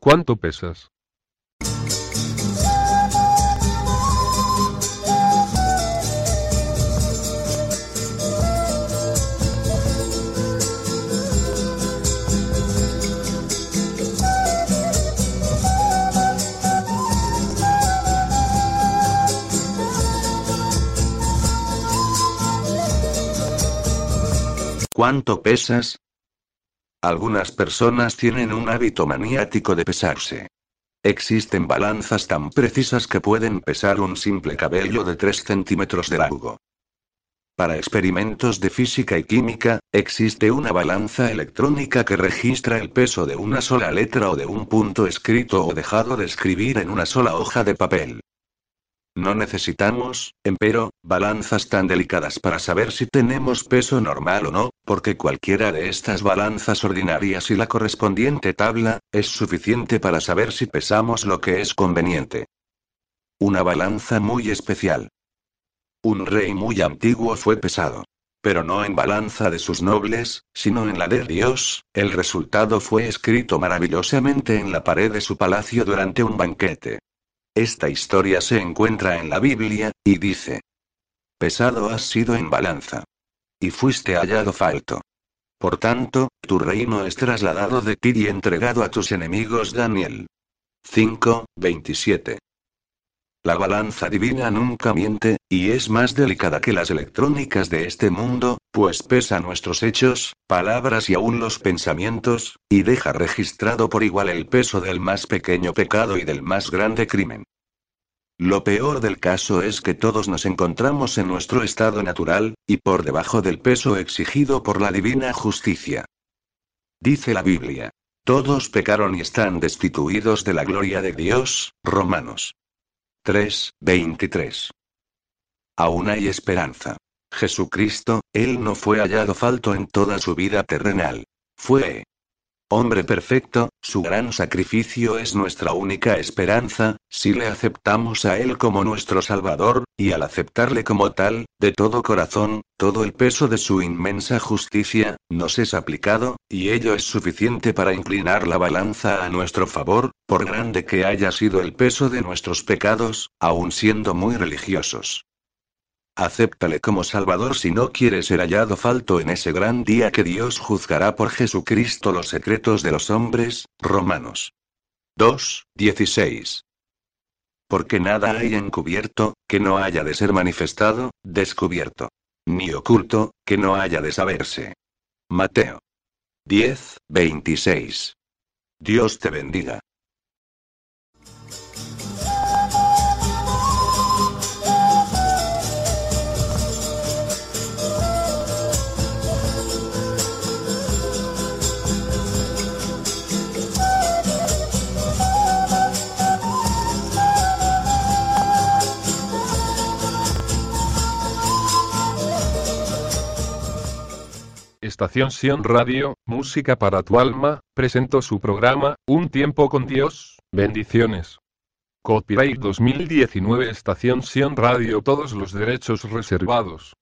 ¿Cuánto pesas? ¿Cuánto pesas? Algunas personas tienen un hábito maniático de pesarse. Existen balanzas tan precisas que pueden pesar un simple cabello de 3 centímetros de largo. Para experimentos de física y química, existe una balanza electrónica que registra el peso de una sola letra o de un punto escrito o dejado de escribir en una sola hoja de papel. No necesitamos, empero, balanzas tan delicadas para saber si tenemos peso normal o no, porque cualquiera de estas balanzas ordinarias y la correspondiente tabla, es suficiente para saber si pesamos lo que es conveniente. Una balanza muy especial. Un rey muy antiguo fue pesado. Pero no en balanza de sus nobles, sino en la de Dios, el resultado fue escrito maravillosamente en la pared de su palacio durante un banquete. Esta historia se encuentra en la Biblia, y dice. Pesado has sido en balanza. Y fuiste hallado falto. Por tanto, tu reino es trasladado de ti y entregado a tus enemigos. Daniel 5, 27. La balanza divina nunca miente, y es más delicada que las electrónicas de este mundo, pues pesa nuestros hechos, palabras y aún los pensamientos, y deja registrado por igual el peso del más pequeño pecado y del más grande crimen. Lo peor del caso es que todos nos encontramos en nuestro estado natural, y por debajo del peso exigido por la divina justicia. Dice la Biblia. Todos pecaron y están destituidos de la gloria de Dios, Romanos 3, 23. Aún hay esperanza. Jesucristo, Él no fue hallado falto en toda su vida terrenal. Fue hombre perfecto, su gran sacrificio es nuestra única esperanza, si le aceptamos a Él como nuestro Salvador, y al aceptarle como tal, de todo corazón, todo el peso de su inmensa justicia, nos es aplicado, y ello es suficiente para inclinar la balanza a nuestro favor, por grande que haya sido el peso de nuestros pecados, aun siendo muy religiosos. Acéptale como Salvador si no quiere ser hallado falto en ese gran día que Dios juzgará por Jesucristo los secretos de los hombres. Romanos 2, 16. Porque nada hay encubierto, que no haya de ser manifestado, descubierto. Ni oculto, que no haya de saberse. Mateo 10, 26. Dios te bendiga. Estación Sion Radio, Música para tu alma, presentó su programa, Un tiempo con Dios, bendiciones. Copyright 2019 Estación Sion Radio Todos los derechos reservados.